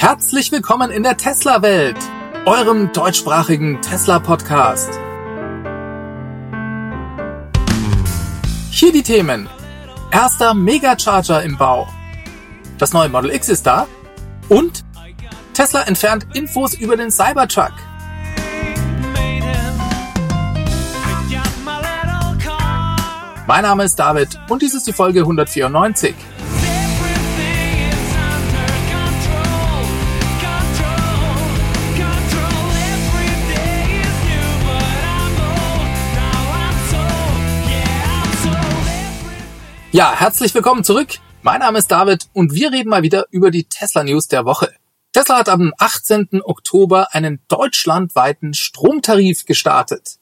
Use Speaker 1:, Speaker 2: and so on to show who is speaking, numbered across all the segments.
Speaker 1: Herzlich willkommen in der Tesla-Welt, eurem deutschsprachigen Tesla-Podcast. Hier die Themen. Erster Megacharger im Bau. Das neue Model X ist da. Und Tesla entfernt Infos über den Cybertruck. Mein Name ist David und dies ist die Folge 194. Ja, herzlich willkommen zurück. Mein Name ist David und wir reden mal wieder über die Tesla News der Woche. Tesla hat am 18. Oktober einen deutschlandweiten Stromtarif gestartet.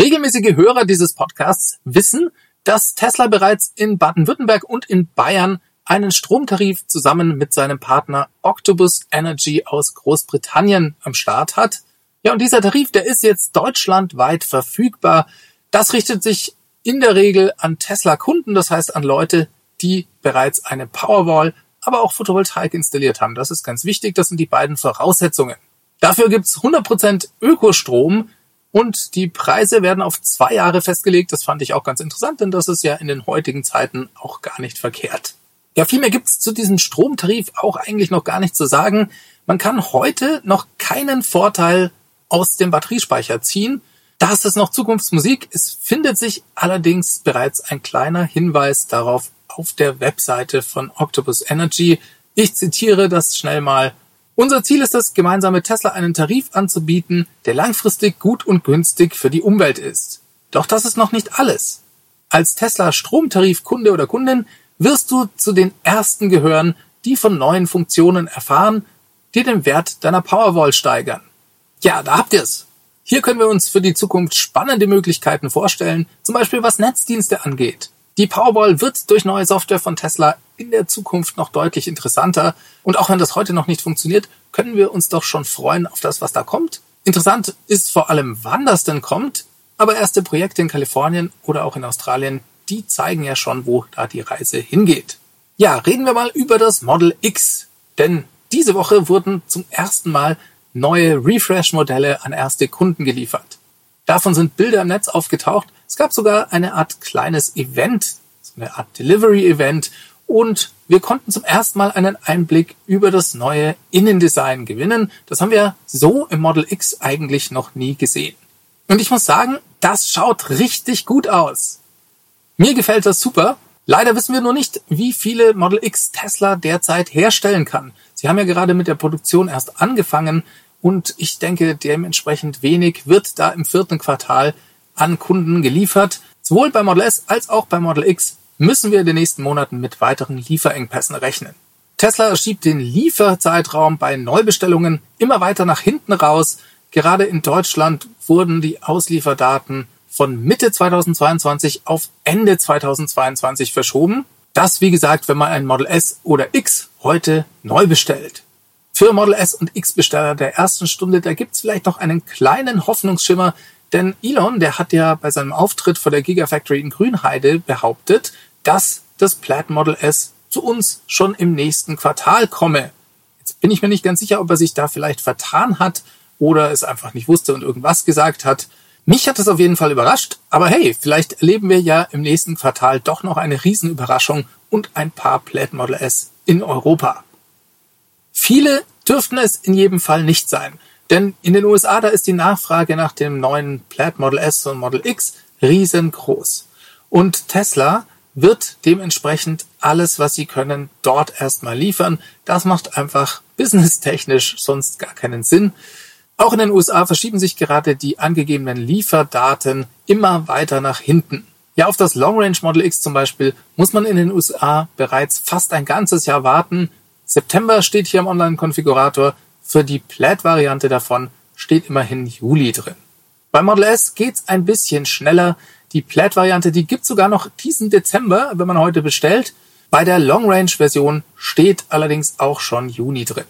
Speaker 1: Regelmäßige Hörer dieses Podcasts wissen, dass Tesla bereits in Baden-Württemberg und in Bayern einen Stromtarif zusammen mit seinem Partner Octopus Energy aus Großbritannien am Start hat. Ja, und dieser Tarif, der ist jetzt deutschlandweit verfügbar. Das richtet sich in der Regel an Tesla-Kunden, das heißt an Leute, die bereits eine Powerwall, aber auch Photovoltaik installiert haben. Das ist ganz wichtig, das sind die beiden Voraussetzungen. Dafür gibt's 100% Ökostrom und die Preise werden auf zwei Jahre festgelegt. Das fand ich auch ganz interessant, denn das ist ja in den heutigen Zeiten auch gar nicht verkehrt. Ja, vielmehr gibt's zu diesem Stromtarif auch eigentlich noch gar nichts zu sagen. Man kann heute noch keinen Vorteil aus dem Batteriespeicher ziehen. Das ist noch Zukunftsmusik. Es findet sich allerdings bereits ein kleiner Hinweis darauf auf der Webseite von Octopus Energy. Ich zitiere das schnell mal. Unser Ziel ist es, gemeinsam mit Tesla einen Tarif anzubieten, der langfristig gut und günstig für die Umwelt ist. Doch das ist noch nicht alles. Als Tesla Stromtarifkunde oder Kundin wirst du zu den ersten gehören, die von neuen Funktionen erfahren, die den Wert deiner Powerwall steigern. Ja, da habt ihr's. Hier können wir uns für die Zukunft spannende Möglichkeiten vorstellen, zum Beispiel was Netzdienste angeht. Die Powerball wird durch neue Software von Tesla in der Zukunft noch deutlich interessanter. Und auch wenn das heute noch nicht funktioniert, können wir uns doch schon freuen auf das, was da kommt. Interessant ist vor allem, wann das denn kommt. Aber erste Projekte in Kalifornien oder auch in Australien, die zeigen ja schon, wo da die Reise hingeht. Ja, reden wir mal über das Model X. Denn diese Woche wurden zum ersten Mal neue Refresh-Modelle an erste Kunden geliefert. Davon sind Bilder im Netz aufgetaucht. Es gab sogar eine Art kleines Event, so eine Art Delivery-Event und wir konnten zum ersten Mal einen Einblick über das neue Innendesign gewinnen. Das haben wir so im Model X eigentlich noch nie gesehen. Und ich muss sagen, das schaut richtig gut aus. Mir gefällt das super. Leider wissen wir nur nicht, wie viele Model X Tesla derzeit herstellen kann. Sie haben ja gerade mit der Produktion erst angefangen und ich denke, dementsprechend wenig wird da im vierten Quartal an Kunden geliefert. Sowohl bei Model S als auch bei Model X müssen wir in den nächsten Monaten mit weiteren Lieferengpässen rechnen. Tesla schiebt den Lieferzeitraum bei Neubestellungen immer weiter nach hinten raus. Gerade in Deutschland wurden die Auslieferdaten von Mitte 2022 auf Ende 2022 verschoben. Das, wie gesagt, wenn man ein Model S oder X heute neu bestellt. Für Model S und X-Besteller der ersten Stunde, da gibt's vielleicht noch einen kleinen Hoffnungsschimmer, denn Elon, der hat ja bei seinem Auftritt vor der Gigafactory in Grünheide behauptet, dass das Plaid Model S zu uns schon im nächsten Quartal komme. Jetzt bin ich mir nicht ganz sicher, ob er sich da vielleicht vertan hat oder es einfach nicht wusste und irgendwas gesagt hat. Mich hat es auf jeden Fall überrascht, aber hey, vielleicht erleben wir ja im nächsten Quartal doch noch eine Riesenüberraschung und ein paar Plaid Model S in Europa. Viele dürften es in jedem Fall nicht sein. Denn in den USA, da ist die Nachfrage nach dem neuen Plaid Model S und Model X riesengroß. Und Tesla wird dementsprechend alles, was sie können, dort erstmal liefern. Das macht einfach businesstechnisch sonst gar keinen Sinn. Auch in den USA verschieben sich gerade die angegebenen Lieferdaten immer weiter nach hinten. Ja, auf das Long Range Model X zum Beispiel muss man in den USA bereits fast ein ganzes Jahr warten, September steht hier im Online-Konfigurator. Für die Plaid-Variante davon steht immerhin Juli drin. Bei Model S geht's ein bisschen schneller. Die Plaid-Variante, die gibt's sogar noch diesen Dezember, wenn man heute bestellt. Bei der Long-Range-Version steht allerdings auch schon Juni drin.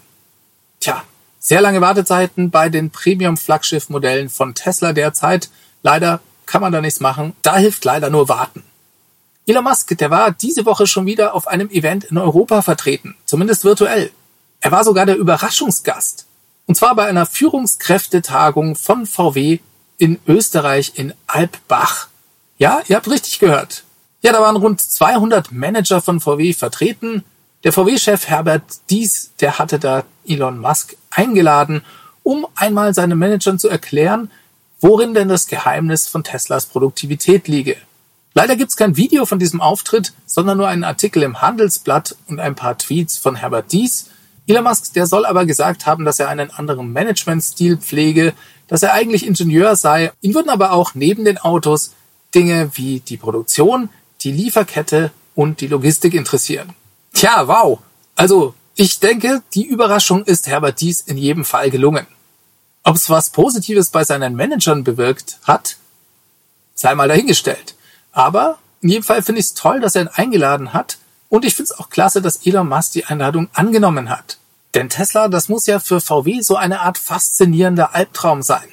Speaker 1: Tja, sehr lange Wartezeiten bei den Premium-Flaggschiff-Modellen von Tesla derzeit. Leider kann man da nichts machen. Da hilft leider nur warten. Elon Musk, der war diese Woche schon wieder auf einem Event in Europa vertreten, zumindest virtuell. Er war sogar der Überraschungsgast. Und zwar bei einer Führungskräftetagung von VW in Österreich in Alpbach. Ja, ihr habt richtig gehört. Ja, da waren rund 200 Manager von VW vertreten. Der VW-Chef Herbert Dies, der hatte da Elon Musk eingeladen, um einmal seinen Managern zu erklären, worin denn das Geheimnis von Teslas Produktivität liege. Leider gibt's kein Video von diesem Auftritt, sondern nur einen Artikel im Handelsblatt und ein paar Tweets von Herbert Dies. Elon Musk, der soll aber gesagt haben, dass er einen anderen Managementstil pflege, dass er eigentlich Ingenieur sei. Ihn würden aber auch neben den Autos Dinge wie die Produktion, die Lieferkette und die Logistik interessieren. Tja, wow. Also, ich denke, die Überraschung ist Herbert Dies in jedem Fall gelungen. Ob es was Positives bei seinen Managern bewirkt hat, sei mal dahingestellt. Aber in jedem Fall finde ich es toll, dass er ihn eingeladen hat. Und ich finde es auch klasse, dass Elon Musk die Einladung angenommen hat. Denn Tesla, das muss ja für VW so eine Art faszinierender Albtraum sein.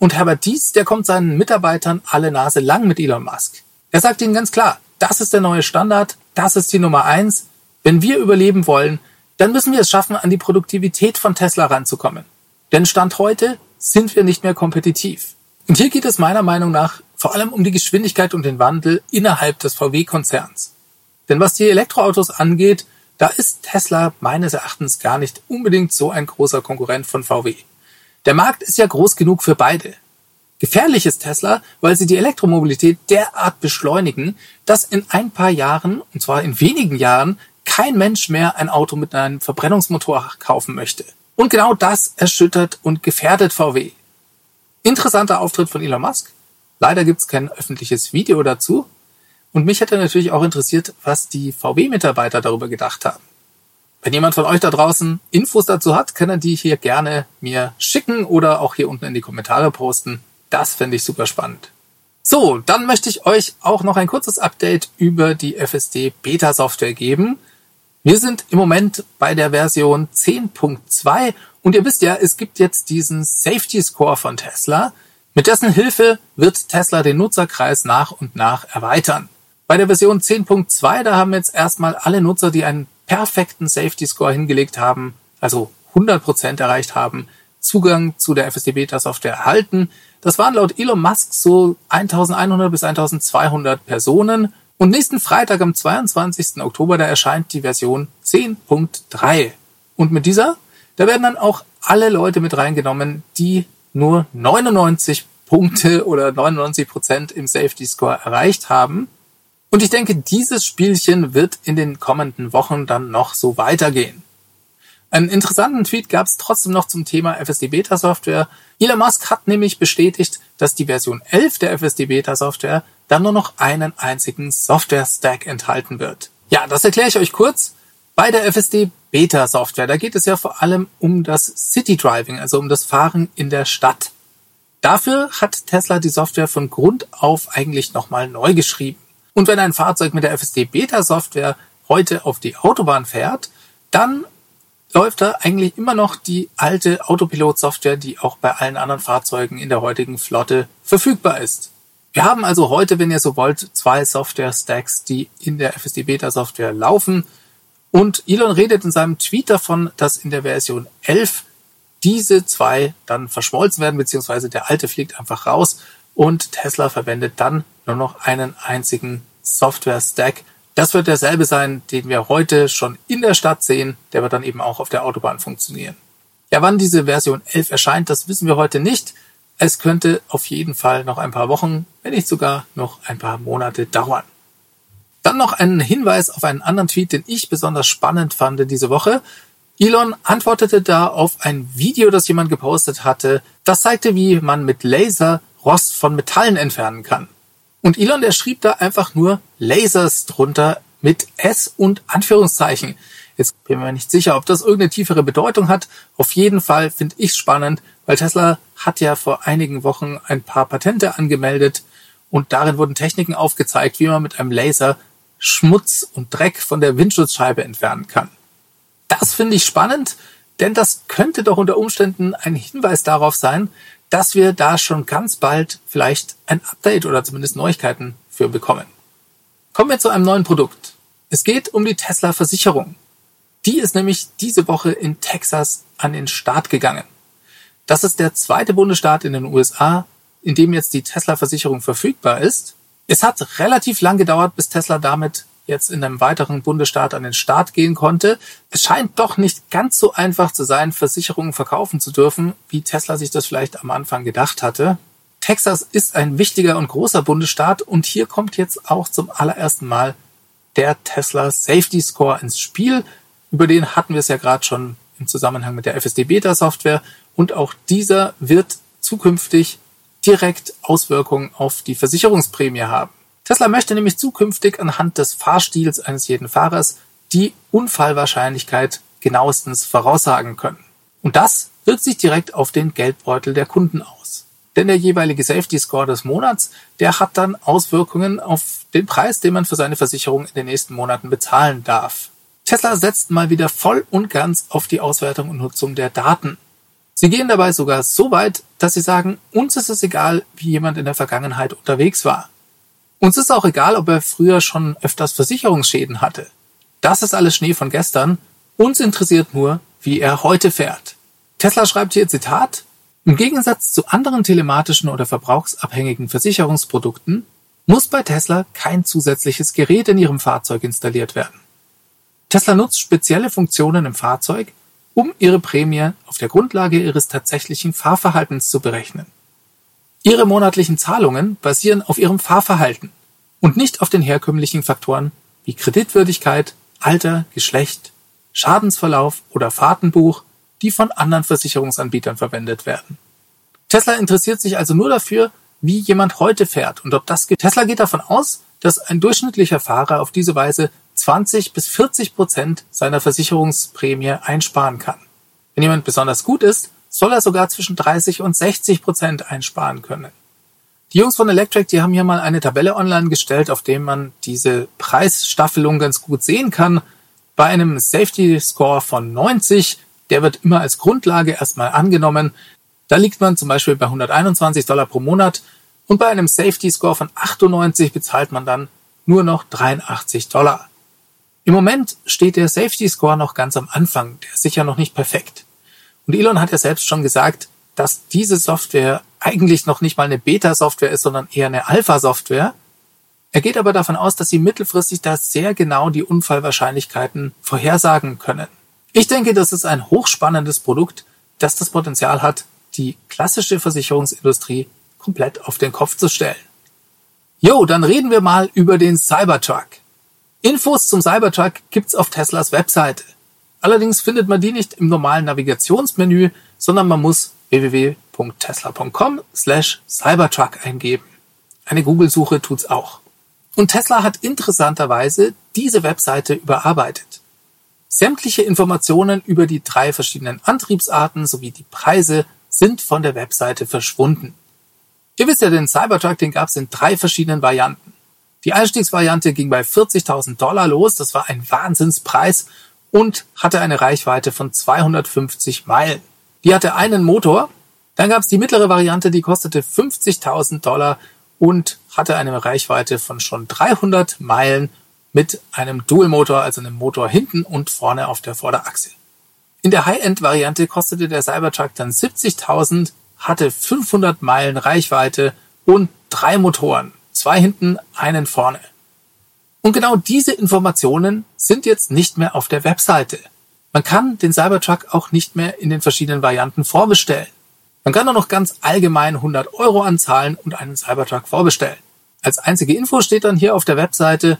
Speaker 1: Und Herbert Dies, der kommt seinen Mitarbeitern alle Nase lang mit Elon Musk. Er sagt ihnen ganz klar, das ist der neue Standard, das ist die Nummer eins. Wenn wir überleben wollen, dann müssen wir es schaffen, an die Produktivität von Tesla ranzukommen. Denn Stand heute sind wir nicht mehr kompetitiv. Und hier geht es meiner Meinung nach vor allem um die Geschwindigkeit und den Wandel innerhalb des VW-Konzerns. Denn was die Elektroautos angeht, da ist Tesla meines Erachtens gar nicht unbedingt so ein großer Konkurrent von VW. Der Markt ist ja groß genug für beide. Gefährlich ist Tesla, weil sie die Elektromobilität derart beschleunigen, dass in ein paar Jahren, und zwar in wenigen Jahren, kein Mensch mehr ein Auto mit einem Verbrennungsmotor kaufen möchte. Und genau das erschüttert und gefährdet VW. Interessanter Auftritt von Elon Musk. Leider gibt's kein öffentliches Video dazu. Und mich hätte natürlich auch interessiert, was die VW-Mitarbeiter darüber gedacht haben. Wenn jemand von euch da draußen Infos dazu hat, kann er die hier gerne mir schicken oder auch hier unten in die Kommentare posten. Das fände ich super spannend. So, dann möchte ich euch auch noch ein kurzes Update über die FSD Beta Software geben. Wir sind im Moment bei der Version 10.2 und ihr wisst ja, es gibt jetzt diesen Safety Score von Tesla. Mit dessen Hilfe wird Tesla den Nutzerkreis nach und nach erweitern. Bei der Version 10.2, da haben jetzt erstmal alle Nutzer, die einen perfekten Safety Score hingelegt haben, also 100% erreicht haben, Zugang zu der FSD Beta Software erhalten. Das waren laut Elon Musk so 1100 bis 1200 Personen. Und nächsten Freitag am 22. Oktober, da erscheint die Version 10.3. Und mit dieser, da werden dann auch alle Leute mit reingenommen, die nur 99 Punkte oder 99 Prozent im Safety Score erreicht haben. Und ich denke, dieses Spielchen wird in den kommenden Wochen dann noch so weitergehen. Einen interessanten Tweet gab es trotzdem noch zum Thema FSD Beta Software. Elon Musk hat nämlich bestätigt, dass die Version 11 der FSD Beta Software dann nur noch einen einzigen Software Stack enthalten wird. Ja, das erkläre ich euch kurz. Bei der FSD Beta Software, da geht es ja vor allem um das City Driving, also um das Fahren in der Stadt. Dafür hat Tesla die Software von Grund auf eigentlich nochmal neu geschrieben. Und wenn ein Fahrzeug mit der FSD Beta Software heute auf die Autobahn fährt, dann läuft da eigentlich immer noch die alte Autopilot-Software, die auch bei allen anderen Fahrzeugen in der heutigen Flotte verfügbar ist. Wir haben also heute, wenn ihr so wollt, zwei Software-Stacks, die in der FSD Beta Software laufen. Und Elon redet in seinem Tweet davon, dass in der Version 11 diese zwei dann verschmolzen werden, beziehungsweise der alte fliegt einfach raus und Tesla verwendet dann nur noch einen einzigen Software-Stack. Das wird derselbe sein, den wir heute schon in der Stadt sehen, der wird dann eben auch auf der Autobahn funktionieren. Ja, wann diese Version 11 erscheint, das wissen wir heute nicht. Es könnte auf jeden Fall noch ein paar Wochen, wenn nicht sogar noch ein paar Monate dauern. Dann noch ein Hinweis auf einen anderen Tweet, den ich besonders spannend fand diese Woche. Elon antwortete da auf ein Video, das jemand gepostet hatte. Das zeigte, wie man mit Laser Rost von Metallen entfernen kann. Und Elon, der schrieb da einfach nur Lasers drunter mit S und Anführungszeichen. Jetzt bin mir nicht sicher, ob das irgendeine tiefere Bedeutung hat. Auf jeden Fall finde ich spannend, weil Tesla hat ja vor einigen Wochen ein paar Patente angemeldet und darin wurden Techniken aufgezeigt, wie man mit einem Laser Schmutz und Dreck von der Windschutzscheibe entfernen kann. Das finde ich spannend, denn das könnte doch unter Umständen ein Hinweis darauf sein, dass wir da schon ganz bald vielleicht ein Update oder zumindest Neuigkeiten für bekommen. Kommen wir zu einem neuen Produkt. Es geht um die Tesla Versicherung. Die ist nämlich diese Woche in Texas an den Start gegangen. Das ist der zweite Bundesstaat in den USA, in dem jetzt die Tesla-Versicherung verfügbar ist. Es hat relativ lang gedauert, bis Tesla damit jetzt in einem weiteren Bundesstaat an den Start gehen konnte. Es scheint doch nicht ganz so einfach zu sein, Versicherungen verkaufen zu dürfen, wie Tesla sich das vielleicht am Anfang gedacht hatte. Texas ist ein wichtiger und großer Bundesstaat und hier kommt jetzt auch zum allerersten Mal der Tesla Safety Score ins Spiel. Über den hatten wir es ja gerade schon im Zusammenhang mit der FSD Beta Software und auch dieser wird zukünftig direkt Auswirkungen auf die Versicherungsprämie haben. Tesla möchte nämlich zukünftig anhand des Fahrstils eines jeden Fahrers die Unfallwahrscheinlichkeit genauestens voraussagen können. Und das wirkt sich direkt auf den Geldbeutel der Kunden aus. Denn der jeweilige Safety Score des Monats, der hat dann Auswirkungen auf den Preis, den man für seine Versicherung in den nächsten Monaten bezahlen darf. Tesla setzt mal wieder voll und ganz auf die Auswertung und Nutzung der Daten. Sie gehen dabei sogar so weit, dass sie sagen, uns ist es egal, wie jemand in der Vergangenheit unterwegs war. Uns ist auch egal, ob er früher schon öfters Versicherungsschäden hatte. Das ist alles Schnee von gestern. Uns interessiert nur, wie er heute fährt. Tesla schreibt hier Zitat, im Gegensatz zu anderen telematischen oder verbrauchsabhängigen Versicherungsprodukten muss bei Tesla kein zusätzliches Gerät in ihrem Fahrzeug installiert werden. Tesla nutzt spezielle Funktionen im Fahrzeug, um ihre Prämie auf der Grundlage ihres tatsächlichen Fahrverhaltens zu berechnen. Ihre monatlichen Zahlungen basieren auf Ihrem Fahrverhalten und nicht auf den herkömmlichen Faktoren wie Kreditwürdigkeit, Alter, Geschlecht, Schadensverlauf oder Fahrtenbuch, die von anderen Versicherungsanbietern verwendet werden. Tesla interessiert sich also nur dafür, wie jemand heute fährt und ob das geht. Tesla geht davon aus, dass ein durchschnittlicher Fahrer auf diese Weise 20 bis 40 Prozent seiner Versicherungsprämie einsparen kann. Wenn jemand besonders gut ist, soll er sogar zwischen 30 und 60 Prozent einsparen können. Die Jungs von Electric, die haben hier mal eine Tabelle online gestellt, auf dem man diese Preisstaffelung ganz gut sehen kann. Bei einem Safety Score von 90, der wird immer als Grundlage erstmal angenommen. Da liegt man zum Beispiel bei 121 Dollar pro Monat und bei einem Safety Score von 98 bezahlt man dann nur noch 83 Dollar. Im Moment steht der Safety Score noch ganz am Anfang, der ist sicher noch nicht perfekt. Und Elon hat ja selbst schon gesagt, dass diese Software eigentlich noch nicht mal eine Beta-Software ist, sondern eher eine Alpha-Software. Er geht aber davon aus, dass sie mittelfristig da sehr genau die Unfallwahrscheinlichkeiten vorhersagen können. Ich denke, das ist ein hochspannendes Produkt, das das Potenzial hat, die klassische Versicherungsindustrie komplett auf den Kopf zu stellen. Jo, dann reden wir mal über den Cybertruck. Infos zum Cybertruck gibt's auf Teslas Webseite. Allerdings findet man die nicht im normalen Navigationsmenü, sondern man muss www.tesla.com slash Cybertruck eingeben. Eine Google-Suche tut's auch. Und Tesla hat interessanterweise diese Webseite überarbeitet. Sämtliche Informationen über die drei verschiedenen Antriebsarten sowie die Preise sind von der Webseite verschwunden. Ihr wisst ja, den Cybertruck, den gab's in drei verschiedenen Varianten. Die Einstiegsvariante ging bei 40.000 Dollar los, das war ein Wahnsinnspreis und hatte eine Reichweite von 250 Meilen. Die hatte einen Motor. Dann gab es die mittlere Variante, die kostete 50.000 Dollar und hatte eine Reichweite von schon 300 Meilen mit einem Dual-Motor, also einem Motor hinten und vorne auf der Vorderachse. In der High-End-Variante kostete der Cybertruck dann 70.000, hatte 500 Meilen Reichweite und drei Motoren, zwei hinten, einen vorne. Und genau diese Informationen sind jetzt nicht mehr auf der Webseite. Man kann den Cybertruck auch nicht mehr in den verschiedenen Varianten vorbestellen. Man kann nur noch ganz allgemein 100 Euro anzahlen und einen Cybertruck vorbestellen. Als einzige Info steht dann hier auf der Webseite,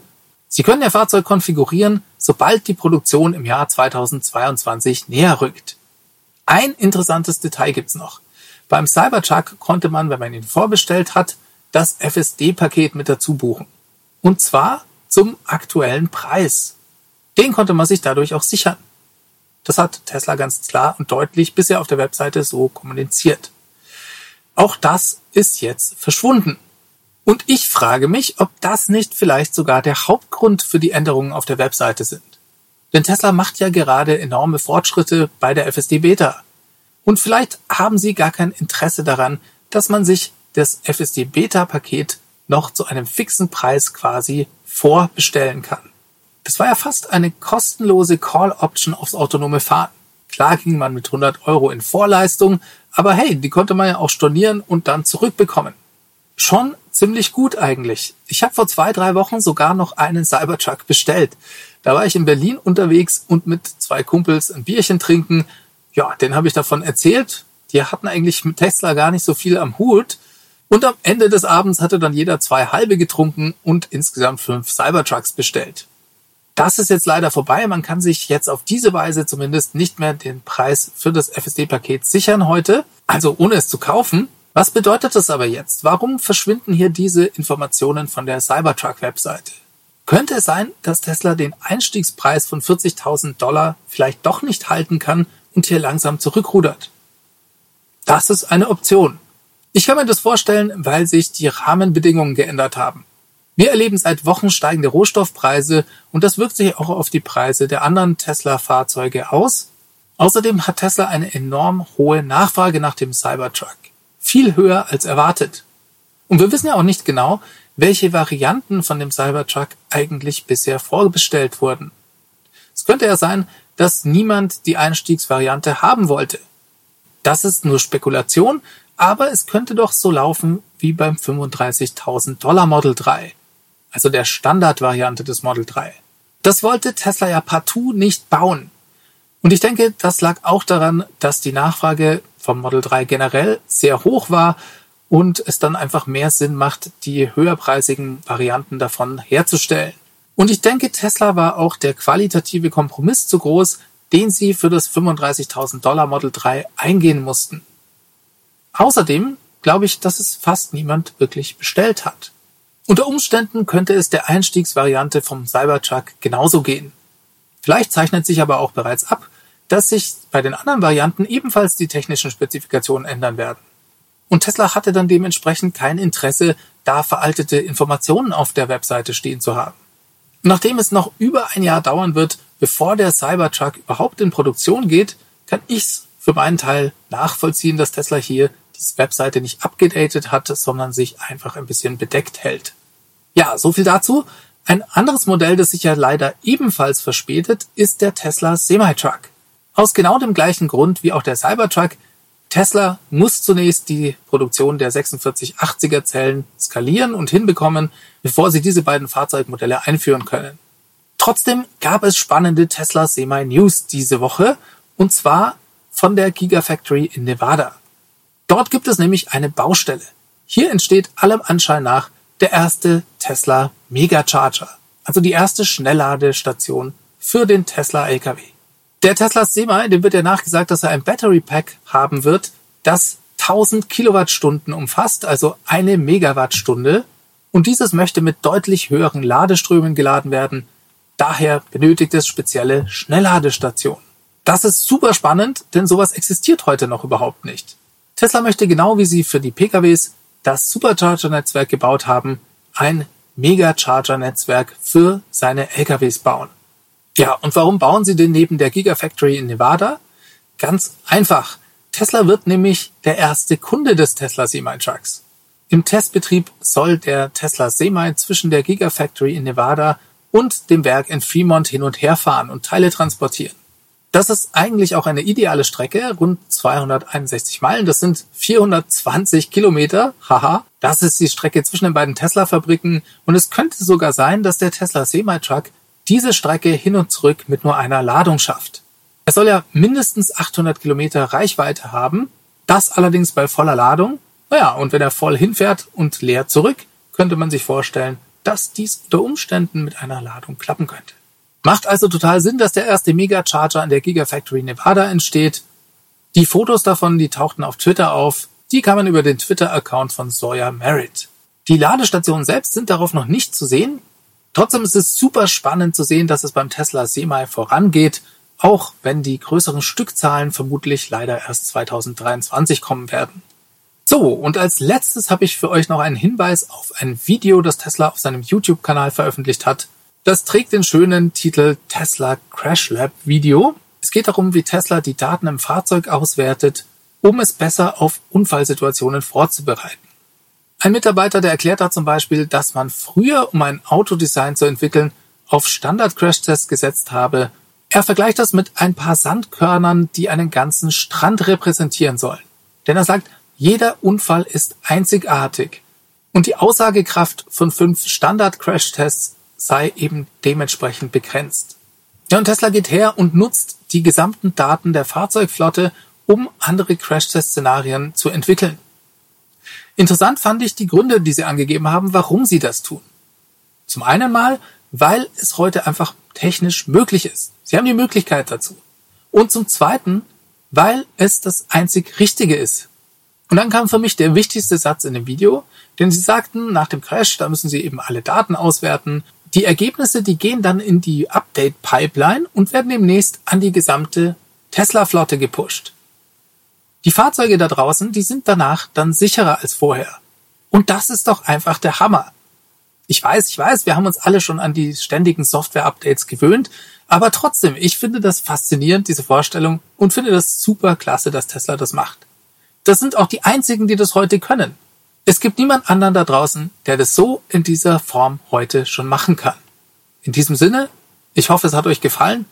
Speaker 1: Sie können Ihr Fahrzeug konfigurieren, sobald die Produktion im Jahr 2022 näher rückt. Ein interessantes Detail gibt's noch. Beim Cybertruck konnte man, wenn man ihn vorbestellt hat, das FSD-Paket mit dazu buchen. Und zwar zum aktuellen Preis. Den konnte man sich dadurch auch sichern. Das hat Tesla ganz klar und deutlich bisher auf der Webseite so kommuniziert. Auch das ist jetzt verschwunden. Und ich frage mich, ob das nicht vielleicht sogar der Hauptgrund für die Änderungen auf der Webseite sind. Denn Tesla macht ja gerade enorme Fortschritte bei der FSD Beta. Und vielleicht haben sie gar kein Interesse daran, dass man sich das FSD Beta Paket noch zu einem fixen Preis quasi vorbestellen kann. Das war ja fast eine kostenlose Call-Option aufs autonome Fahren. Klar ging man mit 100 Euro in Vorleistung, aber hey, die konnte man ja auch stornieren und dann zurückbekommen. Schon ziemlich gut eigentlich. Ich habe vor zwei, drei Wochen sogar noch einen Cybertruck bestellt. Da war ich in Berlin unterwegs und mit zwei Kumpels ein Bierchen trinken. Ja, den habe ich davon erzählt. Die hatten eigentlich mit Tesla gar nicht so viel am Hut. Und am Ende des Abends hatte dann jeder zwei halbe getrunken und insgesamt fünf Cybertrucks bestellt. Das ist jetzt leider vorbei. Man kann sich jetzt auf diese Weise zumindest nicht mehr den Preis für das FSD-Paket sichern heute, also ohne es zu kaufen. Was bedeutet das aber jetzt? Warum verschwinden hier diese Informationen von der Cybertruck-Webseite? Könnte es sein, dass Tesla den Einstiegspreis von 40.000 Dollar vielleicht doch nicht halten kann und hier langsam zurückrudert? Das ist eine Option. Ich kann mir das vorstellen, weil sich die Rahmenbedingungen geändert haben. Wir erleben seit Wochen steigende Rohstoffpreise und das wirkt sich auch auf die Preise der anderen Tesla-Fahrzeuge aus. Außerdem hat Tesla eine enorm hohe Nachfrage nach dem Cybertruck. Viel höher als erwartet. Und wir wissen ja auch nicht genau, welche Varianten von dem Cybertruck eigentlich bisher vorbestellt wurden. Es könnte ja sein, dass niemand die Einstiegsvariante haben wollte. Das ist nur Spekulation, aber es könnte doch so laufen wie beim 35.000 Dollar Model 3 also der Standardvariante des Model 3. Das wollte Tesla ja partout nicht bauen. Und ich denke, das lag auch daran, dass die Nachfrage vom Model 3 generell sehr hoch war und es dann einfach mehr Sinn macht, die höherpreisigen Varianten davon herzustellen. Und ich denke, Tesla war auch der qualitative Kompromiss zu groß, den sie für das 35.000 Dollar Model 3 eingehen mussten. Außerdem glaube ich, dass es fast niemand wirklich bestellt hat. Unter Umständen könnte es der Einstiegsvariante vom Cybertruck genauso gehen. Vielleicht zeichnet sich aber auch bereits ab, dass sich bei den anderen Varianten ebenfalls die technischen Spezifikationen ändern werden. Und Tesla hatte dann dementsprechend kein Interesse, da veraltete Informationen auf der Webseite stehen zu haben. nachdem es noch über ein Jahr dauern wird, bevor der Cybertruck überhaupt in Produktion geht, kann ich's für meinen Teil nachvollziehen, dass Tesla hier die Webseite nicht abgedatet hat, sondern sich einfach ein bisschen bedeckt hält. Ja, so viel dazu. Ein anderes Modell, das sich ja leider ebenfalls verspätet, ist der Tesla Semi-Truck. Aus genau dem gleichen Grund wie auch der Cybertruck. Tesla muss zunächst die Produktion der 4680er Zellen skalieren und hinbekommen, bevor sie diese beiden Fahrzeugmodelle einführen können. Trotzdem gab es spannende Tesla Semi News diese Woche und zwar von der Gigafactory in Nevada. Dort gibt es nämlich eine Baustelle. Hier entsteht allem Anschein nach der erste Tesla Megacharger, also die erste Schnellladestation für den Tesla LKW. Der Tesla Semi, dem wird ja nachgesagt, dass er ein Battery Pack haben wird, das 1000 Kilowattstunden umfasst, also eine Megawattstunde. Und dieses möchte mit deutlich höheren Ladeströmen geladen werden. Daher benötigt es spezielle Schnellladestationen. Das ist super spannend, denn sowas existiert heute noch überhaupt nicht. Tesla möchte genau wie sie für die PKWs das Supercharger-Netzwerk gebaut haben, ein Megacharger-Netzwerk für seine LKWs bauen. Ja, und warum bauen sie denn neben der Gigafactory in Nevada? Ganz einfach. Tesla wird nämlich der erste Kunde des Tesla Semi-Trucks. Im Testbetrieb soll der Tesla Semi zwischen der Gigafactory in Nevada und dem Werk in Fremont hin und her fahren und Teile transportieren. Das ist eigentlich auch eine ideale Strecke, rund 261 Meilen. Das sind 420 Kilometer. Haha. Das ist die Strecke zwischen den beiden Tesla-Fabriken. Und es könnte sogar sein, dass der Tesla Semi-Truck diese Strecke hin und zurück mit nur einer Ladung schafft. Er soll ja mindestens 800 Kilometer Reichweite haben. Das allerdings bei voller Ladung. Naja, und wenn er voll hinfährt und leer zurück, könnte man sich vorstellen, dass dies unter Umständen mit einer Ladung klappen könnte. Macht also total Sinn, dass der erste Megacharger an der Gigafactory Nevada entsteht. Die Fotos davon, die tauchten auf Twitter auf. Die kann man über den Twitter-Account von Sawyer Merritt. Die Ladestationen selbst sind darauf noch nicht zu sehen. Trotzdem ist es super spannend zu sehen, dass es beim Tesla Semi vorangeht, auch wenn die größeren Stückzahlen vermutlich leider erst 2023 kommen werden. So, und als letztes habe ich für euch noch einen Hinweis auf ein Video, das Tesla auf seinem YouTube-Kanal veröffentlicht hat. Das trägt den schönen Titel Tesla Crash Lab Video. Es geht darum, wie Tesla die Daten im Fahrzeug auswertet, um es besser auf Unfallsituationen vorzubereiten. Ein Mitarbeiter, der erklärt da zum Beispiel, dass man früher, um ein Autodesign zu entwickeln, auf Standard-Crash-Tests gesetzt habe. Er vergleicht das mit ein paar Sandkörnern, die einen ganzen Strand repräsentieren sollen. Denn er sagt, jeder Unfall ist einzigartig. Und die Aussagekraft von fünf Standard-Crash-Tests sei eben dementsprechend begrenzt. Ja, und Tesla geht her und nutzt die gesamten Daten der Fahrzeugflotte, um andere Crash-Test-Szenarien zu entwickeln. Interessant fand ich die Gründe, die sie angegeben haben, warum sie das tun. Zum einen mal, weil es heute einfach technisch möglich ist. Sie haben die Möglichkeit dazu. Und zum zweiten, weil es das einzig Richtige ist. Und dann kam für mich der wichtigste Satz in dem Video, denn sie sagten, nach dem Crash, da müssen sie eben alle Daten auswerten die Ergebnisse, die gehen dann in die Update-Pipeline und werden demnächst an die gesamte Tesla-Flotte gepusht. Die Fahrzeuge da draußen, die sind danach dann sicherer als vorher. Und das ist doch einfach der Hammer. Ich weiß, ich weiß, wir haben uns alle schon an die ständigen Software-Updates gewöhnt, aber trotzdem, ich finde das faszinierend, diese Vorstellung, und finde das super klasse, dass Tesla das macht. Das sind auch die einzigen, die das heute können. Es gibt niemand anderen da draußen, der das so in dieser Form heute schon machen kann. In diesem Sinne, ich hoffe, es hat euch gefallen.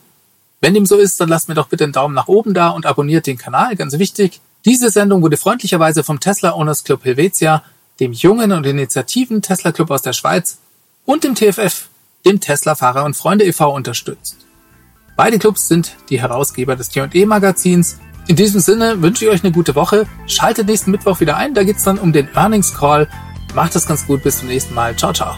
Speaker 1: Wenn dem so ist, dann lasst mir doch bitte einen Daumen nach oben da und abonniert den Kanal, ganz wichtig. Diese Sendung wurde freundlicherweise vom Tesla Owners Club Helvetia, dem jungen und initiativen Tesla Club aus der Schweiz und dem TFF, dem Tesla Fahrer und Freunde e.V. unterstützt. Beide Clubs sind die Herausgeber des T&E Magazins in diesem Sinne wünsche ich euch eine gute Woche. Schaltet nächsten Mittwoch wieder ein, da geht's dann um den Earnings Call. Macht es ganz gut, bis zum nächsten Mal. Ciao, ciao.